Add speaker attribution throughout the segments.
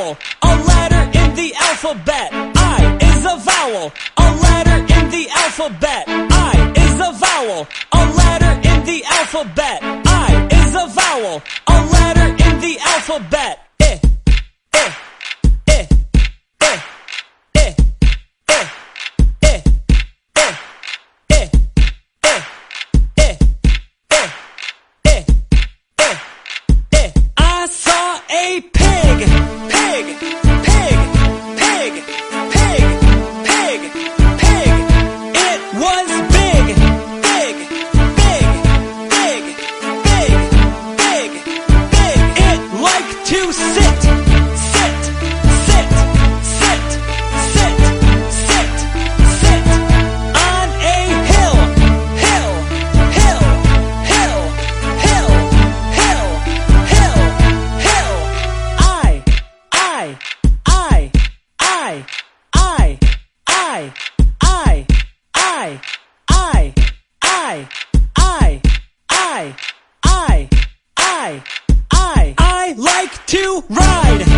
Speaker 1: vowel, a letter in the alphabet. I is a vowel, a letter in the alphabet. I is a vowel, a letter in the alphabet. I is a vowel, a letter in the alphabet. I, I, I, I, I, I, I, I, I, I, I like to ride,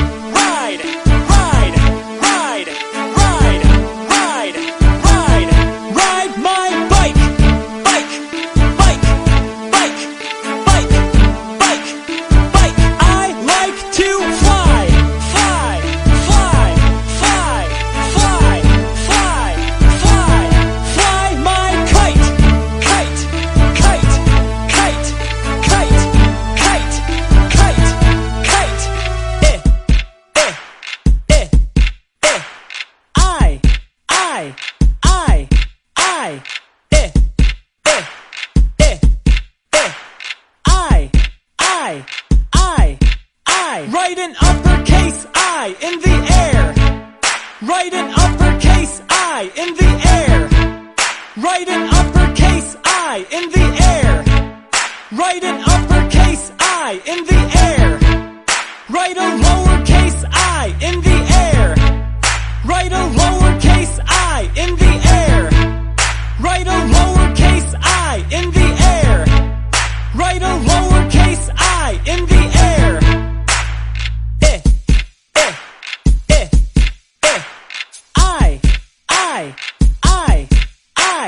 Speaker 1: I, I, I. Write an uppercase I in the air. Write an uppercase I in the air. Write an uppercase I in the air. Write an uppercase I in the air. Write a lowercase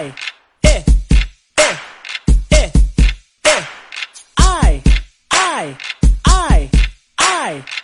Speaker 1: I. Eh, eh, eh, eh. I, I, I, I.